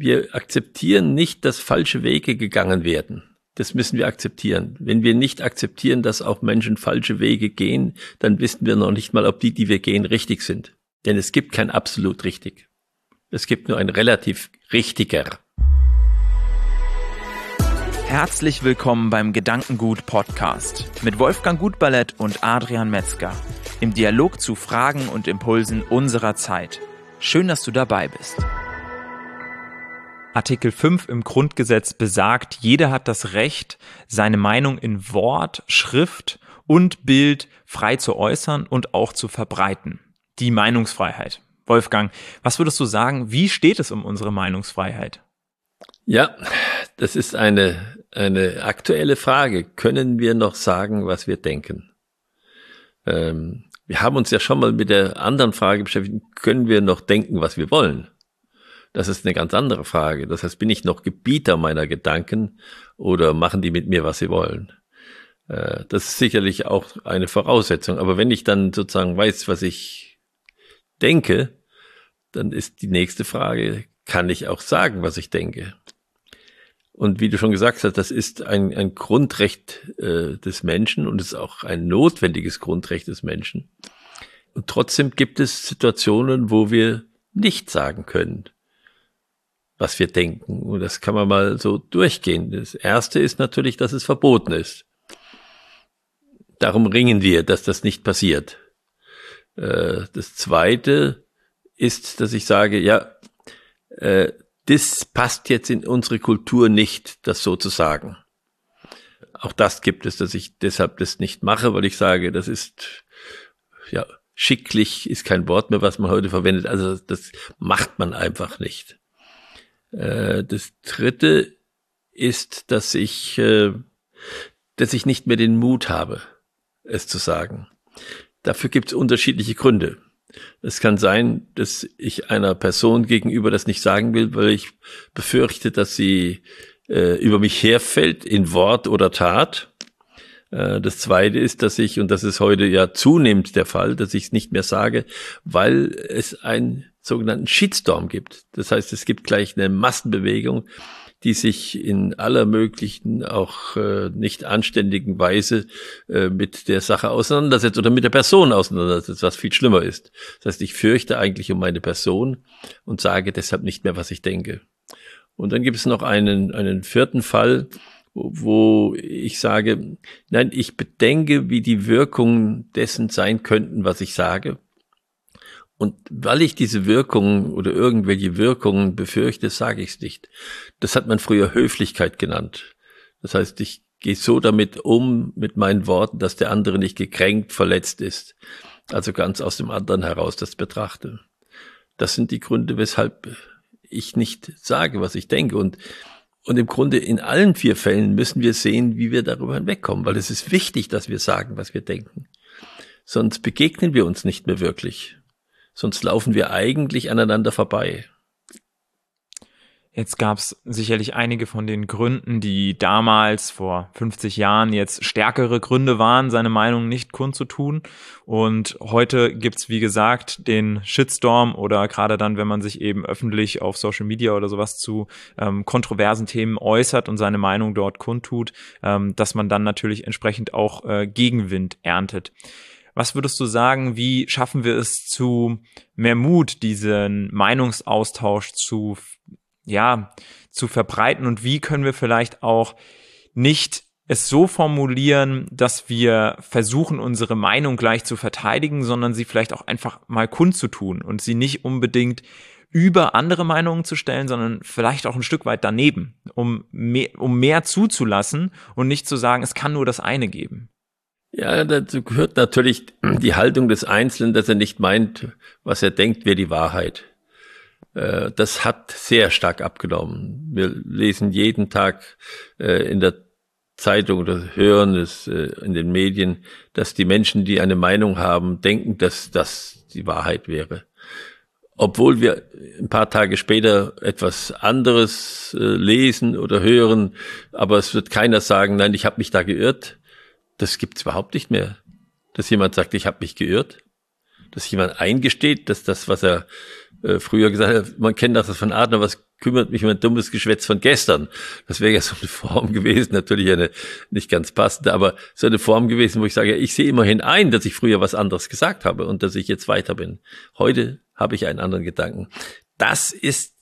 wir akzeptieren nicht, dass falsche Wege gegangen werden. Das müssen wir akzeptieren. Wenn wir nicht akzeptieren, dass auch Menschen falsche Wege gehen, dann wissen wir noch nicht mal, ob die, die wir gehen, richtig sind. Denn es gibt kein absolut richtig. Es gibt nur ein relativ richtiger. Herzlich willkommen beim Gedankengut Podcast mit Wolfgang Gutballett und Adrian Metzger im Dialog zu Fragen und Impulsen unserer Zeit. Schön, dass du dabei bist. Artikel 5 im Grundgesetz besagt, jeder hat das Recht, seine Meinung in Wort, Schrift und Bild frei zu äußern und auch zu verbreiten. Die Meinungsfreiheit. Wolfgang, was würdest du sagen, wie steht es um unsere Meinungsfreiheit? Ja, das ist eine, eine aktuelle Frage. Können wir noch sagen, was wir denken? Ähm, wir haben uns ja schon mal mit der anderen Frage beschäftigt, können wir noch denken, was wir wollen? Das ist eine ganz andere Frage. Das heißt, bin ich noch Gebieter meiner Gedanken oder machen die mit mir, was sie wollen? Äh, das ist sicherlich auch eine Voraussetzung. Aber wenn ich dann sozusagen weiß, was ich denke, dann ist die nächste Frage, kann ich auch sagen, was ich denke? Und wie du schon gesagt hast, das ist ein, ein Grundrecht äh, des Menschen und ist auch ein notwendiges Grundrecht des Menschen. Und trotzdem gibt es Situationen, wo wir nicht sagen können was wir denken. Und das kann man mal so durchgehen. Das erste ist natürlich, dass es verboten ist. Darum ringen wir, dass das nicht passiert. Äh, das zweite ist, dass ich sage, ja, äh, das passt jetzt in unsere Kultur nicht, das so zu sagen. Auch das gibt es, dass ich deshalb das nicht mache, weil ich sage, das ist, ja, schicklich ist kein Wort mehr, was man heute verwendet. Also das macht man einfach nicht. Äh, das dritte ist, dass ich, äh, dass ich nicht mehr den Mut habe, es zu sagen. Dafür gibt es unterschiedliche Gründe. Es kann sein, dass ich einer Person gegenüber das nicht sagen will, weil ich befürchte, dass sie äh, über mich herfällt in Wort oder Tat. Äh, das zweite ist, dass ich, und das ist heute ja zunehmend der Fall, dass ich es nicht mehr sage, weil es ein sogenannten Shitstorm gibt. Das heißt, es gibt gleich eine Massenbewegung, die sich in aller möglichen, auch äh, nicht anständigen Weise äh, mit der Sache auseinandersetzt oder mit der Person auseinandersetzt, was viel schlimmer ist. Das heißt, ich fürchte eigentlich um meine Person und sage deshalb nicht mehr, was ich denke. Und dann gibt es noch einen, einen vierten Fall, wo ich sage, nein, ich bedenke, wie die Wirkungen dessen sein könnten, was ich sage. Und weil ich diese Wirkungen oder irgendwelche Wirkungen befürchte, sage ich es nicht. Das hat man früher Höflichkeit genannt. Das heißt, ich gehe so damit um, mit meinen Worten, dass der andere nicht gekränkt, verletzt ist. Also ganz aus dem anderen heraus das betrachte. Das sind die Gründe, weshalb ich nicht sage, was ich denke. Und, und im Grunde in allen vier Fällen müssen wir sehen, wie wir darüber hinwegkommen, weil es ist wichtig, dass wir sagen, was wir denken. Sonst begegnen wir uns nicht mehr wirklich. Sonst laufen wir eigentlich aneinander vorbei. Jetzt gab es sicherlich einige von den Gründen, die damals vor 50 Jahren jetzt stärkere Gründe waren, seine Meinung nicht kundzutun. Und heute gibt's wie gesagt, den Shitstorm oder gerade dann, wenn man sich eben öffentlich auf Social Media oder sowas zu ähm, kontroversen Themen äußert und seine Meinung dort kundtut, ähm, dass man dann natürlich entsprechend auch äh, Gegenwind erntet. Was würdest du sagen, wie schaffen wir es zu mehr Mut, diesen Meinungsaustausch zu, ja, zu verbreiten und wie können wir vielleicht auch nicht es so formulieren, dass wir versuchen, unsere Meinung gleich zu verteidigen, sondern sie vielleicht auch einfach mal kundzutun und sie nicht unbedingt über andere Meinungen zu stellen, sondern vielleicht auch ein Stück weit daneben, um mehr, um mehr zuzulassen und nicht zu sagen, es kann nur das eine geben. Ja, dazu gehört natürlich die Haltung des Einzelnen, dass er nicht meint, was er denkt, wäre die Wahrheit. Äh, das hat sehr stark abgenommen. Wir lesen jeden Tag äh, in der Zeitung oder hören es äh, in den Medien, dass die Menschen, die eine Meinung haben, denken, dass das die Wahrheit wäre. Obwohl wir ein paar Tage später etwas anderes lesen oder hören, aber es wird keiner sagen, nein, ich habe mich da geirrt das gibt's überhaupt nicht mehr. Dass jemand sagt, ich habe mich geirrt. Dass jemand eingesteht, dass das, was er äh, früher gesagt hat, man kennt das von Adler, was kümmert mich mein dummes Geschwätz von gestern. Das wäre ja so eine Form gewesen, natürlich eine nicht ganz passende, aber so eine Form gewesen, wo ich sage, ich sehe immerhin ein, dass ich früher was anderes gesagt habe und dass ich jetzt weiter bin. Heute habe ich einen anderen Gedanken. Das ist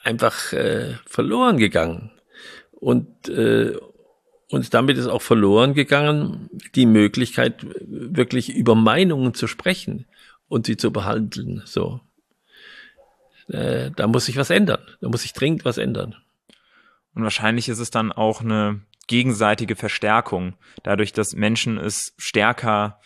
einfach äh, verloren gegangen. Und, äh, und damit ist auch verloren gegangen die Möglichkeit, wirklich über Meinungen zu sprechen und sie zu behandeln. So. Äh, da muss sich was ändern. Da muss sich dringend was ändern. Und wahrscheinlich ist es dann auch eine gegenseitige Verstärkung, dadurch, dass Menschen es stärker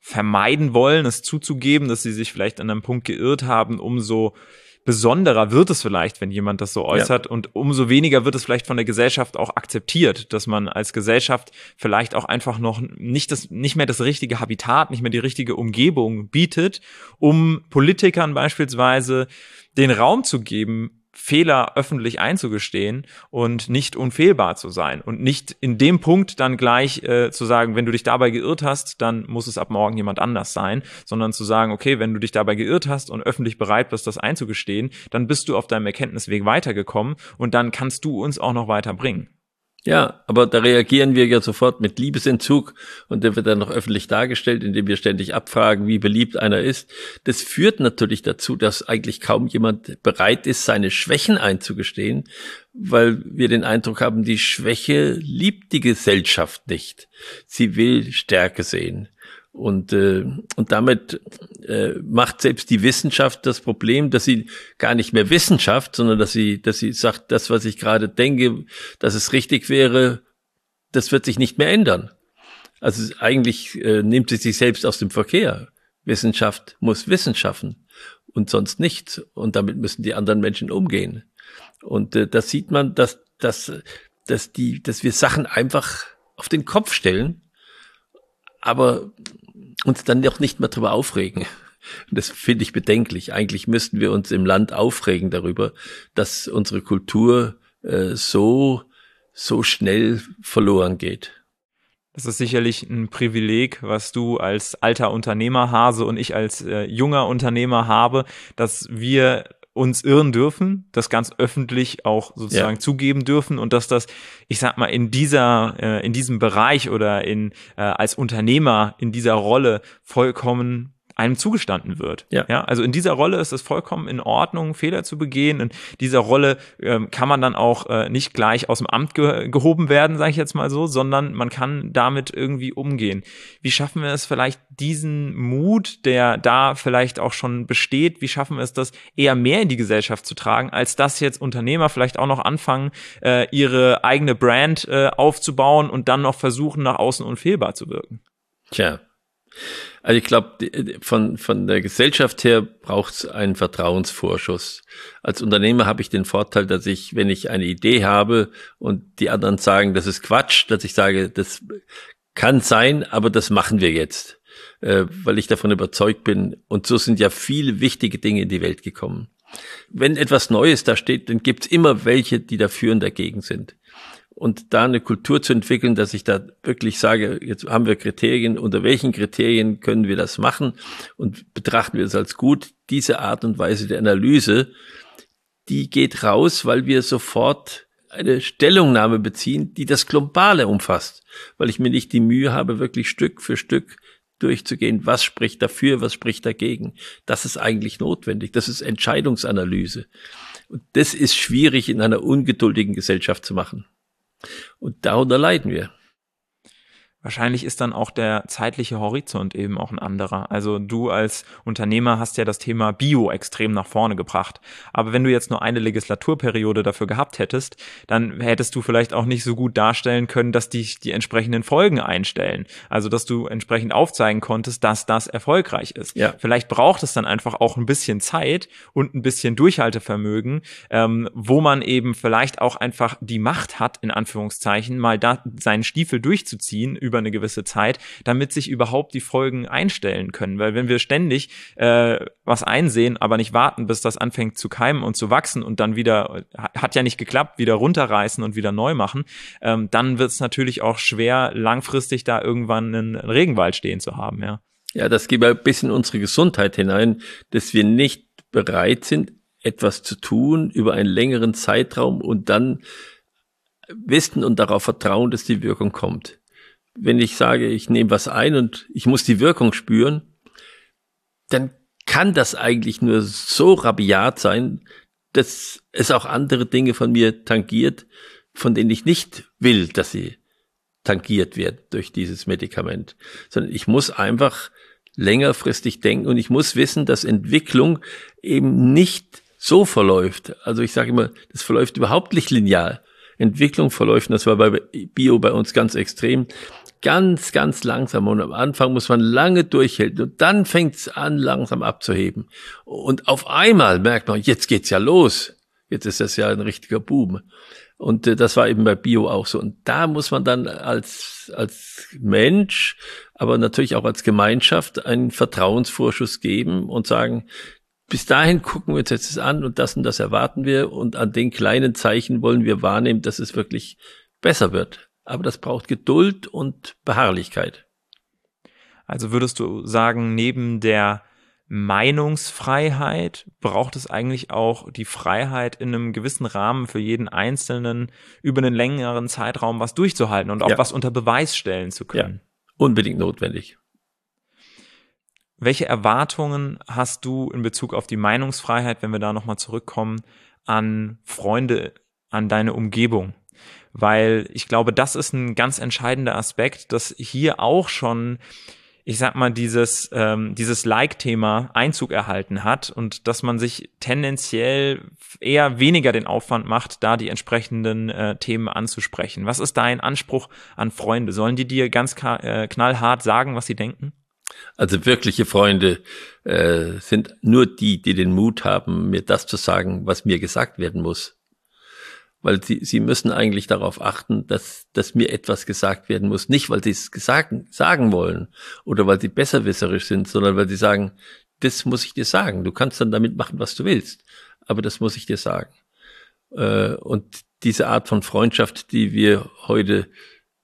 vermeiden wollen, es zuzugeben, dass sie sich vielleicht an einem Punkt geirrt haben, umso besonderer wird es vielleicht, wenn jemand das so äußert ja. und umso weniger wird es vielleicht von der Gesellschaft auch akzeptiert, dass man als Gesellschaft vielleicht auch einfach noch nicht das, nicht mehr das richtige Habitat, nicht mehr die richtige Umgebung bietet, um Politikern beispielsweise den Raum zu geben, Fehler öffentlich einzugestehen und nicht unfehlbar zu sein und nicht in dem Punkt dann gleich äh, zu sagen, wenn du dich dabei geirrt hast, dann muss es ab morgen jemand anders sein, sondern zu sagen, okay, wenn du dich dabei geirrt hast und öffentlich bereit bist, das einzugestehen, dann bist du auf deinem Erkenntnisweg weitergekommen und dann kannst du uns auch noch weiterbringen. Ja, aber da reagieren wir ja sofort mit Liebesentzug und der wird dann noch öffentlich dargestellt, indem wir ständig abfragen, wie beliebt einer ist. Das führt natürlich dazu, dass eigentlich kaum jemand bereit ist, seine Schwächen einzugestehen, weil wir den Eindruck haben, die Schwäche liebt die Gesellschaft nicht. Sie will Stärke sehen. Und, äh, und damit äh, macht selbst die Wissenschaft das Problem, dass sie gar nicht mehr Wissenschaft, sondern dass sie, dass sie sagt, das, was ich gerade denke, dass es richtig wäre, das wird sich nicht mehr ändern. Also eigentlich äh, nimmt sie sich selbst aus dem Verkehr. Wissenschaft muss Wissen schaffen und sonst nichts. Und damit müssen die anderen Menschen umgehen. Und äh, das sieht man, dass, dass, dass, die, dass wir Sachen einfach auf den Kopf stellen, aber uns dann noch nicht mehr darüber aufregen. Das finde ich bedenklich. Eigentlich müssten wir uns im Land aufregen darüber, dass unsere Kultur äh, so, so schnell verloren geht. Das ist sicherlich ein Privileg, was du als alter Unternehmer Hase und ich als äh, junger Unternehmer habe, dass wir uns irren dürfen, das ganz öffentlich auch sozusagen ja. zugeben dürfen und dass das, ich sag mal, in dieser, äh, in diesem Bereich oder in äh, als Unternehmer in dieser Rolle vollkommen einem zugestanden wird. Ja. ja. Also in dieser Rolle ist es vollkommen in Ordnung, Fehler zu begehen. In dieser Rolle ähm, kann man dann auch äh, nicht gleich aus dem Amt ge gehoben werden, sage ich jetzt mal so, sondern man kann damit irgendwie umgehen. Wie schaffen wir es vielleicht diesen Mut, der da vielleicht auch schon besteht, wie schaffen wir es, das eher mehr in die Gesellschaft zu tragen, als dass jetzt Unternehmer vielleicht auch noch anfangen, äh, ihre eigene Brand äh, aufzubauen und dann noch versuchen, nach außen unfehlbar zu wirken? Tja, also ich glaube, von, von der Gesellschaft her braucht es einen Vertrauensvorschuss. Als Unternehmer habe ich den Vorteil, dass ich, wenn ich eine Idee habe und die anderen sagen, das ist Quatsch, dass ich sage, das kann sein, aber das machen wir jetzt, äh, weil ich davon überzeugt bin. Und so sind ja viele wichtige Dinge in die Welt gekommen. Wenn etwas Neues da steht, dann gibt es immer welche, die dafür und dagegen sind und da eine Kultur zu entwickeln, dass ich da wirklich sage, jetzt haben wir Kriterien, unter welchen Kriterien können wir das machen und betrachten wir es als gut. Diese Art und Weise der Analyse, die geht raus, weil wir sofort eine Stellungnahme beziehen, die das Globale umfasst, weil ich mir nicht die Mühe habe, wirklich Stück für Stück durchzugehen, was spricht dafür, was spricht dagegen. Das ist eigentlich notwendig. Das ist Entscheidungsanalyse. Und das ist schwierig in einer ungeduldigen Gesellschaft zu machen. Und darunter leiden wir. Wahrscheinlich ist dann auch der zeitliche Horizont eben auch ein anderer. Also du als Unternehmer hast ja das Thema Bio extrem nach vorne gebracht. Aber wenn du jetzt nur eine Legislaturperiode dafür gehabt hättest, dann hättest du vielleicht auch nicht so gut darstellen können, dass dich die entsprechenden Folgen einstellen. Also dass du entsprechend aufzeigen konntest, dass das erfolgreich ist. Ja. Vielleicht braucht es dann einfach auch ein bisschen Zeit und ein bisschen Durchhaltevermögen, ähm, wo man eben vielleicht auch einfach die Macht hat, in Anführungszeichen, mal da seinen Stiefel durchzuziehen über eine gewisse Zeit, damit sich überhaupt die Folgen einstellen können. Weil wenn wir ständig äh, was einsehen, aber nicht warten, bis das anfängt zu keimen und zu wachsen und dann wieder, hat ja nicht geklappt, wieder runterreißen und wieder neu machen, ähm, dann wird es natürlich auch schwer, langfristig da irgendwann einen Regenwald stehen zu haben, ja. Ja, das geht ein bisschen unsere Gesundheit hinein, dass wir nicht bereit sind, etwas zu tun über einen längeren Zeitraum und dann wissen und darauf vertrauen, dass die Wirkung kommt. Wenn ich sage, ich nehme was ein und ich muss die Wirkung spüren, dann kann das eigentlich nur so rabiat sein, dass es auch andere Dinge von mir tangiert, von denen ich nicht will, dass sie tangiert werden durch dieses Medikament, sondern ich muss einfach längerfristig denken und ich muss wissen, dass Entwicklung eben nicht so verläuft. Also ich sage immer, das verläuft überhaupt nicht linear. Entwicklung verläuft, und das war bei Bio bei uns ganz extrem, ganz, ganz langsam. Und am Anfang muss man lange durchhalten und dann fängt es an, langsam abzuheben. Und auf einmal merkt man, jetzt geht's ja los. Jetzt ist das ja ein richtiger Boom. Und äh, das war eben bei Bio auch so. Und da muss man dann als, als Mensch, aber natürlich auch als Gemeinschaft einen Vertrauensvorschuss geben und sagen, bis dahin gucken wir uns jetzt an und das und das erwarten wir und an den kleinen Zeichen wollen wir wahrnehmen, dass es wirklich besser wird. Aber das braucht Geduld und Beharrlichkeit. Also würdest du sagen, neben der Meinungsfreiheit braucht es eigentlich auch die Freiheit, in einem gewissen Rahmen für jeden Einzelnen über einen längeren Zeitraum was durchzuhalten und auch ja. was unter Beweis stellen zu können. Ja, unbedingt notwendig. Welche Erwartungen hast du in Bezug auf die Meinungsfreiheit, wenn wir da nochmal zurückkommen, an Freunde, an deine Umgebung? Weil ich glaube, das ist ein ganz entscheidender Aspekt, dass hier auch schon ich sag mal, dieses, ähm, dieses Like-Thema Einzug erhalten hat und dass man sich tendenziell eher weniger den Aufwand macht, da die entsprechenden äh, Themen anzusprechen. Was ist dein Anspruch an Freunde? Sollen die dir ganz äh, knallhart sagen, was sie denken? Also wirkliche Freunde äh, sind nur die, die den Mut haben, mir das zu sagen, was mir gesagt werden muss weil sie, sie müssen eigentlich darauf achten, dass, dass mir etwas gesagt werden muss. Nicht, weil sie es gesagt, sagen wollen oder weil sie besserwisserisch sind, sondern weil sie sagen, das muss ich dir sagen. Du kannst dann damit machen, was du willst. Aber das muss ich dir sagen. Äh, und diese Art von Freundschaft, die wir heute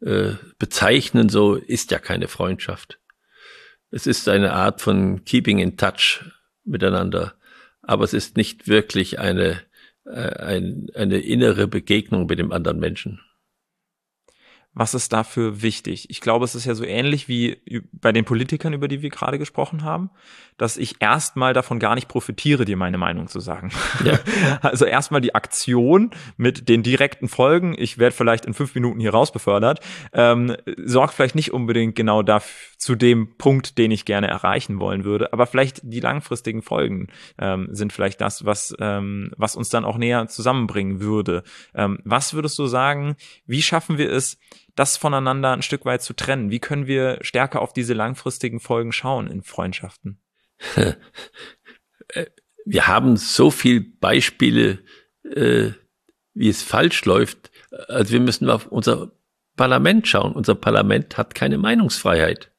äh, bezeichnen, so ist ja keine Freundschaft. Es ist eine Art von keeping in touch miteinander. Aber es ist nicht wirklich eine ein, eine innere Begegnung mit dem anderen Menschen. Was ist dafür wichtig? Ich glaube, es ist ja so ähnlich wie bei den Politikern, über die wir gerade gesprochen haben, dass ich erstmal davon gar nicht profitiere, dir meine Meinung zu sagen. Ja. Also erstmal die Aktion mit den direkten Folgen, ich werde vielleicht in fünf Minuten hier raus befördert, ähm, sorgt vielleicht nicht unbedingt genau dafür, zu dem Punkt, den ich gerne erreichen wollen würde, aber vielleicht die langfristigen Folgen ähm, sind vielleicht das, was, ähm, was uns dann auch näher zusammenbringen würde. Ähm, was würdest du sagen, wie schaffen wir es, das voneinander ein Stück weit zu trennen? Wie können wir stärker auf diese langfristigen Folgen schauen in Freundschaften? Wir haben so viele Beispiele, äh, wie es falsch läuft. Also wir müssen auf unser Parlament schauen. Unser Parlament hat keine Meinungsfreiheit,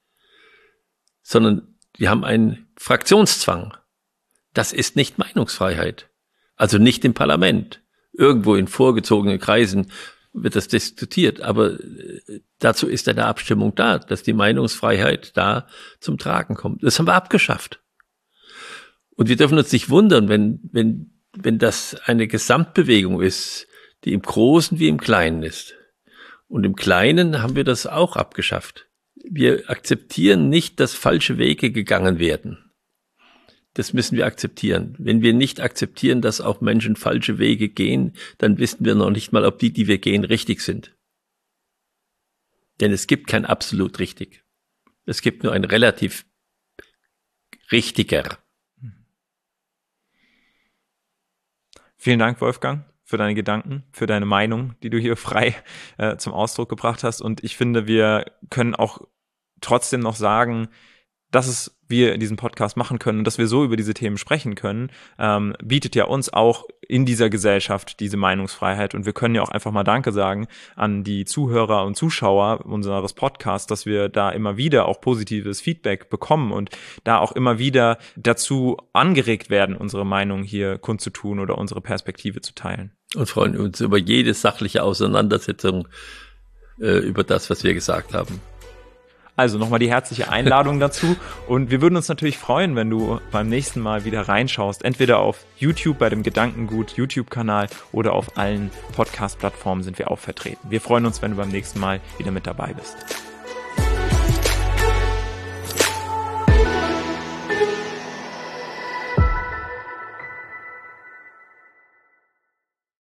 sondern wir haben einen Fraktionszwang. Das ist nicht Meinungsfreiheit. Also nicht im Parlament. Irgendwo in vorgezogenen Kreisen wird das diskutiert. Aber äh, dazu ist eine Abstimmung da, dass die Meinungsfreiheit da zum Tragen kommt. Das haben wir abgeschafft. Und wir dürfen uns nicht wundern, wenn, wenn, wenn das eine Gesamtbewegung ist, die im Großen wie im Kleinen ist. Und im Kleinen haben wir das auch abgeschafft. Wir akzeptieren nicht, dass falsche Wege gegangen werden. Das müssen wir akzeptieren. Wenn wir nicht akzeptieren, dass auch Menschen falsche Wege gehen, dann wissen wir noch nicht mal, ob die, die wir gehen, richtig sind. Denn es gibt kein absolut richtig. Es gibt nur ein relativ richtiger. Vielen Dank, Wolfgang, für deine Gedanken, für deine Meinung, die du hier frei äh, zum Ausdruck gebracht hast. Und ich finde, wir können auch trotzdem noch sagen, dass es wir in diesem Podcast machen können und dass wir so über diese Themen sprechen können, ähm, bietet ja uns auch in dieser Gesellschaft diese Meinungsfreiheit. Und wir können ja auch einfach mal Danke sagen an die Zuhörer und Zuschauer unseres Podcasts, dass wir da immer wieder auch positives Feedback bekommen und da auch immer wieder dazu angeregt werden, unsere Meinung hier kundzutun oder unsere Perspektive zu teilen. Und freuen uns über jede sachliche Auseinandersetzung äh, über das, was wir gesagt haben. Also nochmal die herzliche Einladung dazu. Und wir würden uns natürlich freuen, wenn du beim nächsten Mal wieder reinschaust. Entweder auf YouTube bei dem Gedankengut YouTube-Kanal oder auf allen Podcast-Plattformen sind wir auch vertreten. Wir freuen uns, wenn du beim nächsten Mal wieder mit dabei bist.